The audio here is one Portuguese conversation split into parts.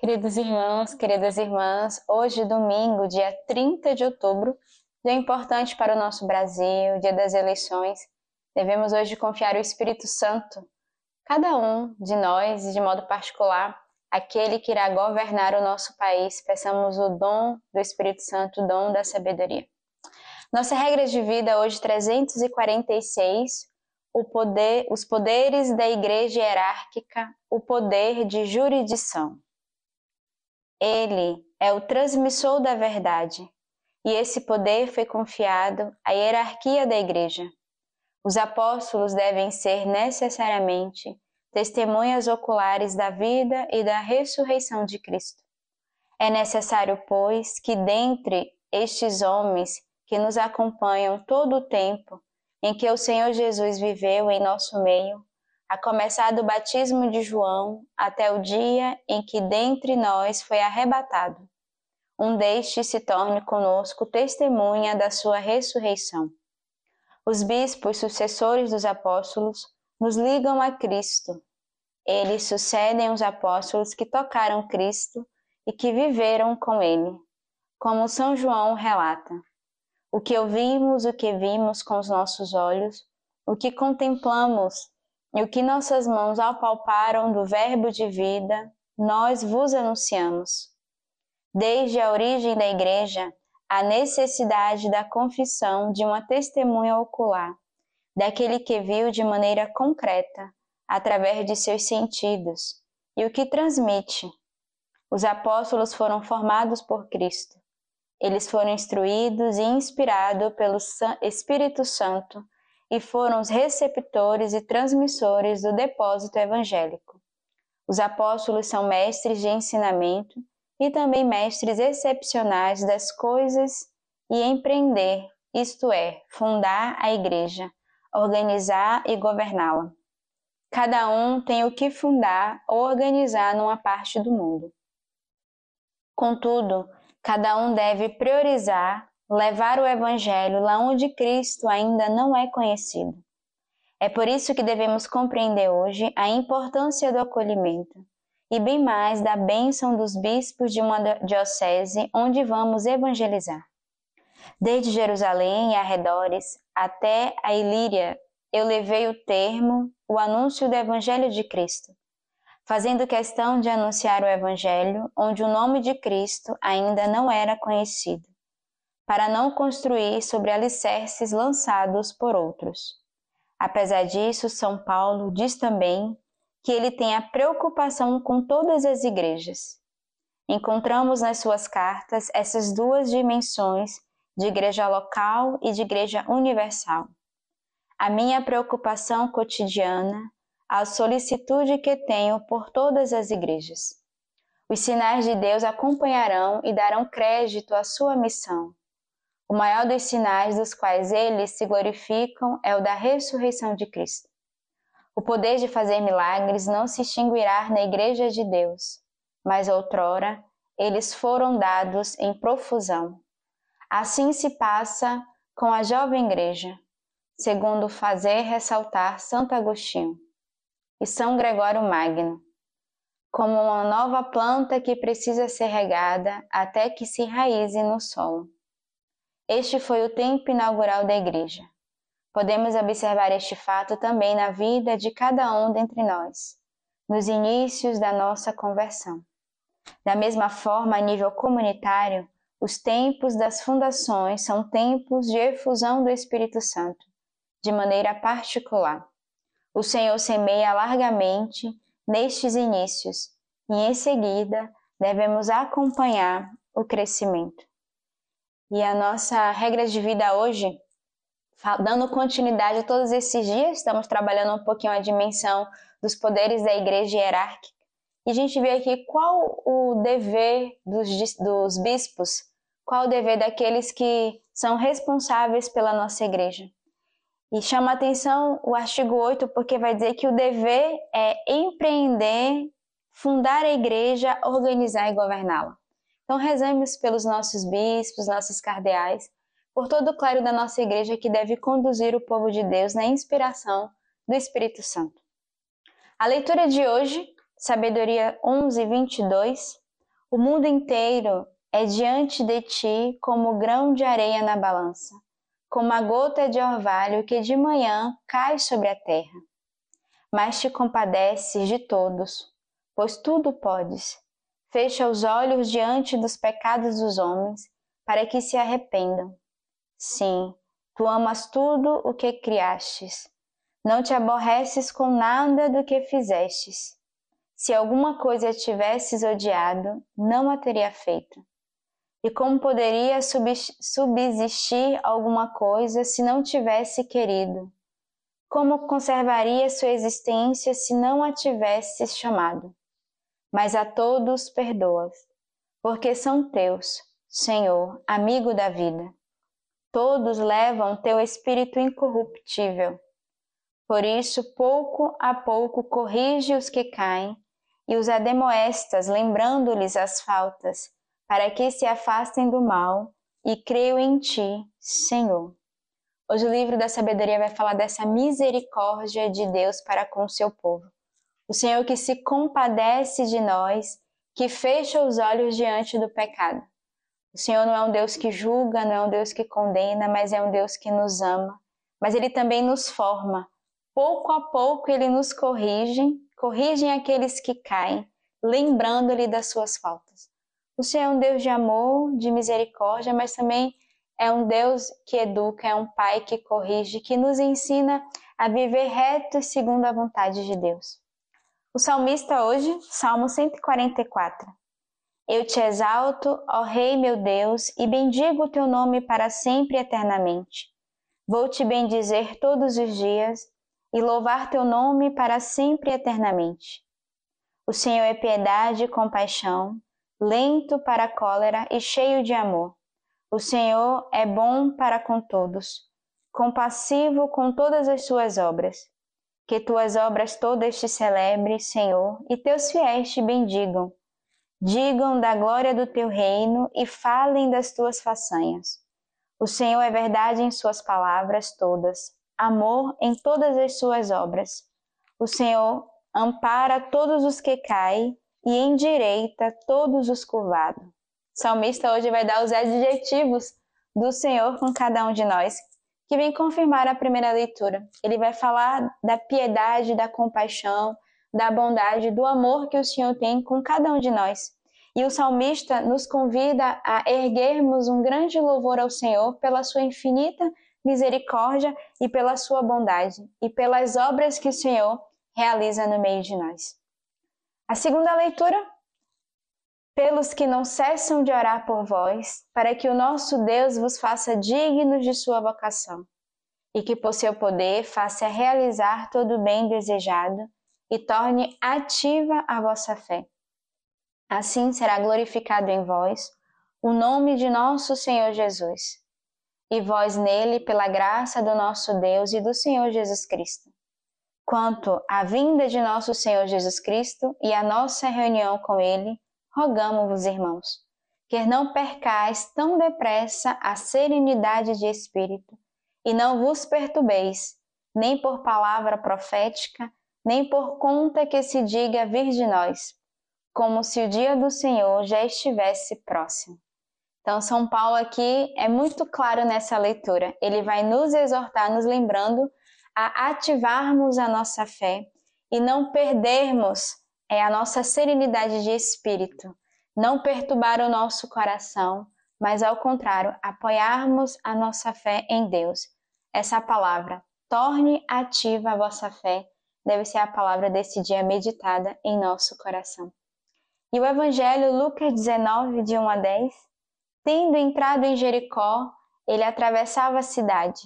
Queridos irmãos, queridas irmãs, hoje, domingo, dia 30 de outubro, dia importante para o nosso Brasil, dia das eleições, devemos hoje confiar o Espírito Santo, cada um de nós e de modo particular, aquele que irá governar o nosso país. Peçamos o dom do Espírito Santo, o dom da sabedoria. Nossa regra de vida hoje 346, o poder, os poderes da igreja hierárquica, o poder de jurisdição. Ele é o transmissor da verdade, e esse poder foi confiado à hierarquia da Igreja. Os apóstolos devem ser necessariamente testemunhas oculares da vida e da ressurreição de Cristo. É necessário, pois, que dentre estes homens que nos acompanham todo o tempo em que o Senhor Jesus viveu em nosso meio, a começar do batismo de João até o dia em que dentre nós foi arrebatado. Um destes se torne conosco testemunha da sua ressurreição. Os bispos sucessores dos apóstolos nos ligam a Cristo. Eles sucedem os apóstolos que tocaram Cristo e que viveram com ele, como São João relata. O que ouvimos, o que vimos com os nossos olhos, o que contemplamos e o que nossas mãos apalparam do Verbo de vida, nós vos anunciamos. Desde a origem da Igreja, a necessidade da confissão de uma testemunha ocular, daquele que viu de maneira concreta, através de seus sentidos, e o que transmite. Os apóstolos foram formados por Cristo. Eles foram instruídos e inspirados pelo Espírito Santo e foram os receptores e transmissores do depósito evangélico. Os apóstolos são mestres de ensinamento e também mestres excepcionais das coisas e empreender, isto é, fundar a igreja, organizar e governá-la. Cada um tem o que fundar ou organizar numa parte do mundo. Contudo, cada um deve priorizar levar o Evangelho lá onde Cristo ainda não é conhecido. É por isso que devemos compreender hoje a importância do acolhimento e bem mais da bênção dos bispos de uma diocese onde vamos evangelizar. Desde Jerusalém e arredores até a Ilíria, eu levei o termo, o anúncio do Evangelho de Cristo, fazendo questão de anunciar o Evangelho onde o nome de Cristo ainda não era conhecido para não construir sobre alicerces lançados por outros. Apesar disso, São Paulo diz também que ele tem a preocupação com todas as igrejas. Encontramos nas suas cartas essas duas dimensões de igreja local e de igreja universal. A minha preocupação cotidiana, a solicitude que tenho por todas as igrejas. Os sinais de Deus acompanharão e darão crédito à sua missão o maior dos sinais dos quais eles se glorificam é o da ressurreição de Cristo. O poder de fazer milagres não se extinguirá na Igreja de Deus, mas outrora eles foram dados em profusão. Assim se passa com a jovem igreja, segundo fazer ressaltar Santo Agostinho e São Gregório Magno, como uma nova planta que precisa ser regada até que se raize no solo. Este foi o tempo inaugural da Igreja. Podemos observar este fato também na vida de cada um dentre nós, nos inícios da nossa conversão. Da mesma forma, a nível comunitário, os tempos das fundações são tempos de efusão do Espírito Santo, de maneira particular. O Senhor semeia largamente nestes inícios e, em seguida, devemos acompanhar o crescimento. E a nossa regra de vida hoje, dando continuidade a todos esses dias, estamos trabalhando um pouquinho a dimensão dos poderes da igreja hierárquica. E a gente vê aqui qual o dever dos, dos bispos, qual o dever daqueles que são responsáveis pela nossa igreja. E chama atenção o artigo 8, porque vai dizer que o dever é empreender, fundar a igreja, organizar e governá-la. Então, rezamos pelos nossos bispos, nossos cardeais, por todo o clero da nossa igreja que deve conduzir o povo de Deus na inspiração do Espírito Santo. A leitura de hoje, Sabedoria 11, 22, O mundo inteiro é diante de ti como grão de areia na balança, como a gota de orvalho que de manhã cai sobre a terra. Mas te compadeces de todos, pois tudo podes. Fecha os olhos diante dos pecados dos homens, para que se arrependam. Sim, tu amas tudo o que criastes. Não te aborreces com nada do que fizestes. Se alguma coisa tivesses odiado, não a teria feito. E como poderia subsistir alguma coisa se não tivesse querido? Como conservaria sua existência se não a tivesse chamado? Mas a todos perdoas, porque são teus, Senhor, amigo da vida. Todos levam teu espírito incorruptível. Por isso, pouco a pouco corrige os que caem e os ademoestas, lembrando-lhes as faltas para que se afastem do mal, e creio em ti, Senhor. Hoje o livro da sabedoria vai falar dessa misericórdia de Deus para com o seu povo. O Senhor que se compadece de nós, que fecha os olhos diante do pecado. O Senhor não é um Deus que julga, não é um Deus que condena, mas é um Deus que nos ama. Mas Ele também nos forma. Pouco a pouco Ele nos corrige, corrigem aqueles que caem, lembrando-lhe das suas faltas. O Senhor é um Deus de amor, de misericórdia, mas também é um Deus que educa, é um Pai que corrige, que nos ensina a viver reto segundo a vontade de Deus. O salmista hoje, Salmo 144. Eu te exalto, ó Rei meu Deus, e bendigo o teu nome para sempre e eternamente. Vou te bendizer todos os dias e louvar teu nome para sempre e eternamente. O Senhor é piedade e compaixão lento para a cólera e cheio de amor. O Senhor é bom para com todos, compassivo com todas as suas obras. Que tuas obras todas te celebre, Senhor, e teus fiéis te bendigam. Digam da glória do teu reino e falem das tuas façanhas. O Senhor é verdade em suas palavras todas, amor em todas as suas obras. O Senhor ampara todos os que caem e endireita todos os curvados. O salmista hoje vai dar os adjetivos do Senhor com cada um de nós, que vem confirmar a primeira leitura. Ele vai falar da piedade, da compaixão, da bondade, do amor que o Senhor tem com cada um de nós. E o salmista nos convida a erguermos um grande louvor ao Senhor pela sua infinita misericórdia e pela sua bondade e pelas obras que o Senhor realiza no meio de nós. A segunda leitura, pelos que não cessam de orar por vós, para que o nosso Deus vos faça dignos de sua vocação, e que por seu poder faça realizar todo o bem desejado e torne ativa a vossa fé. Assim será glorificado em vós o nome de nosso Senhor Jesus, e vós nele pela graça do nosso Deus e do Senhor Jesus Cristo Quanto à vinda de nosso Senhor Jesus Cristo e à nossa reunião com Ele, rogamos-vos, irmãos, que não percais tão depressa a serenidade de espírito e não vos perturbeis, nem por palavra profética, nem por conta que se diga vir de nós, como se o dia do Senhor já estivesse próximo. Então, São Paulo aqui é muito claro nessa leitura. Ele vai nos exortar, nos lembrando a ativarmos a nossa fé e não perdermos é, a nossa serenidade de espírito, não perturbar o nosso coração, mas ao contrário, apoiarmos a nossa fé em Deus. Essa palavra, torne ativa a vossa fé, deve ser a palavra desse dia meditada em nosso coração. E o Evangelho, Lucas 19, de 1 a 10, tendo entrado em Jericó, ele atravessava a cidade.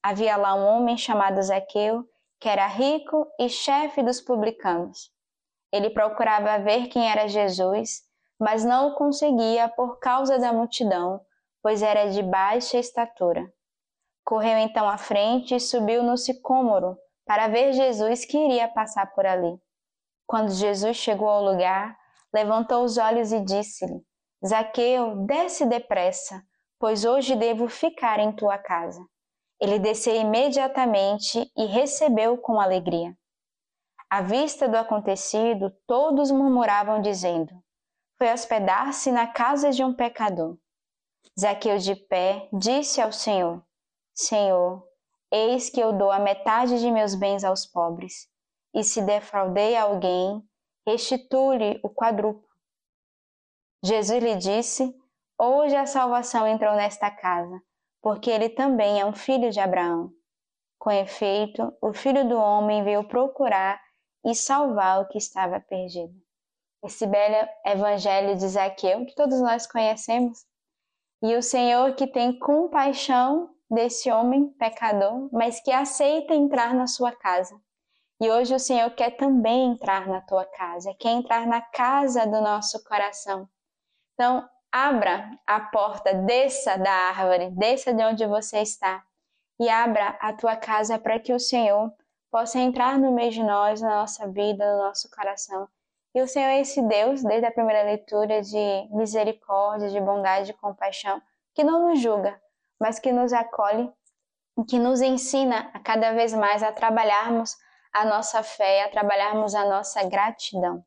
Havia lá um homem chamado Zaqueu, que era rico e chefe dos publicanos. Ele procurava ver quem era Jesus, mas não o conseguia por causa da multidão, pois era de baixa estatura. Correu então à frente e subiu no sicômoro para ver Jesus que iria passar por ali. Quando Jesus chegou ao lugar, levantou os olhos e disse-lhe: Zaqueu, desce depressa, pois hoje devo ficar em tua casa. Ele desceu imediatamente e recebeu com alegria. À vista do acontecido, todos murmuravam, dizendo: foi hospedar-se na casa de um pecador. Zaqueu de pé disse ao Senhor: Senhor, eis que eu dou a metade de meus bens aos pobres, e se defraudei alguém, restitui-lhe o quadruplo. Jesus lhe disse: Hoje a salvação entrou nesta casa, porque ele também é um filho de Abraão. Com efeito, o filho do homem veio procurar e salvar o que estava perdido. Esse belo evangelho de Zaqueu, que todos nós conhecemos, e o Senhor que tem compaixão desse homem pecador, mas que aceita entrar na sua casa. E hoje o Senhor quer também entrar na tua casa, quer entrar na casa do nosso coração. Então, abra a porta, desça da árvore, desça de onde você está e abra a tua casa para que o Senhor possa entrar no meio de nós, na nossa vida, no nosso coração. E o Senhor é esse Deus, desde a primeira leitura, de misericórdia, de bondade, de compaixão, que não nos julga, mas que nos acolhe, que nos ensina a cada vez mais a trabalharmos a nossa fé, a trabalharmos a nossa gratidão.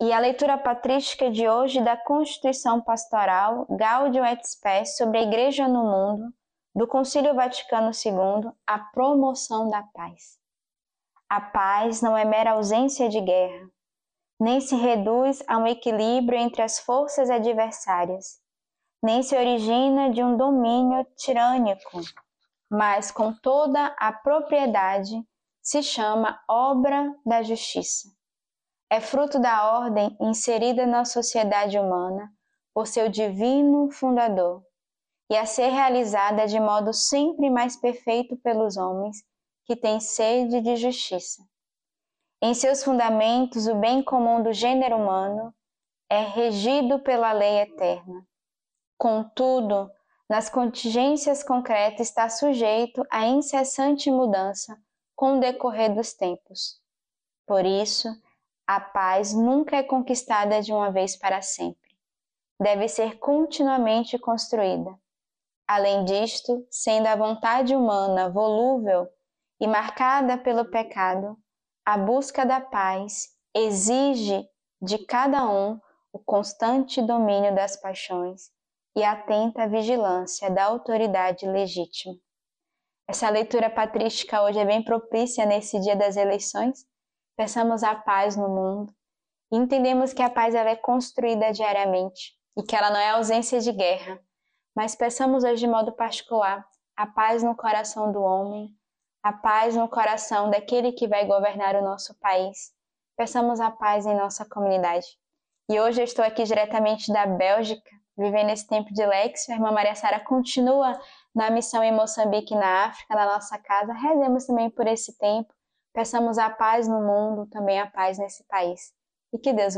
E a leitura patrística de hoje da Constituição Pastoral Gaudium et Spes sobre a Igreja no Mundo, do Concílio Vaticano II, a promoção da paz. A paz não é mera ausência de guerra, nem se reduz a um equilíbrio entre as forças adversárias, nem se origina de um domínio tirânico, mas com toda a propriedade se chama obra da justiça. É fruto da ordem inserida na sociedade humana por seu divino fundador e a ser realizada de modo sempre mais perfeito pelos homens que têm sede de justiça. Em seus fundamentos, o bem comum do gênero humano é regido pela lei eterna. Contudo, nas contingências concretas está sujeito à incessante mudança com o decorrer dos tempos. Por isso, a paz nunca é conquistada de uma vez para sempre. Deve ser continuamente construída. Além disto, sendo a vontade humana volúvel e marcada pelo pecado, a busca da paz exige de cada um o constante domínio das paixões e a atenta vigilância da autoridade legítima. Essa leitura patrística hoje é bem propícia nesse dia das eleições. Pensamos a paz no mundo e entendemos que a paz ela é construída diariamente e que ela não é ausência de guerra, mas peçamos hoje de modo particular a paz no coração do homem, a paz no coração daquele que vai governar o nosso país. Peçamos a paz em nossa comunidade. E hoje eu estou aqui diretamente da Bélgica, vivendo esse tempo de Lexio. A irmã Maria Sara continua na missão em Moçambique, na África, na nossa casa. Rezemos também por esse tempo. Peçamos a paz no mundo, também a paz nesse país. E que Deus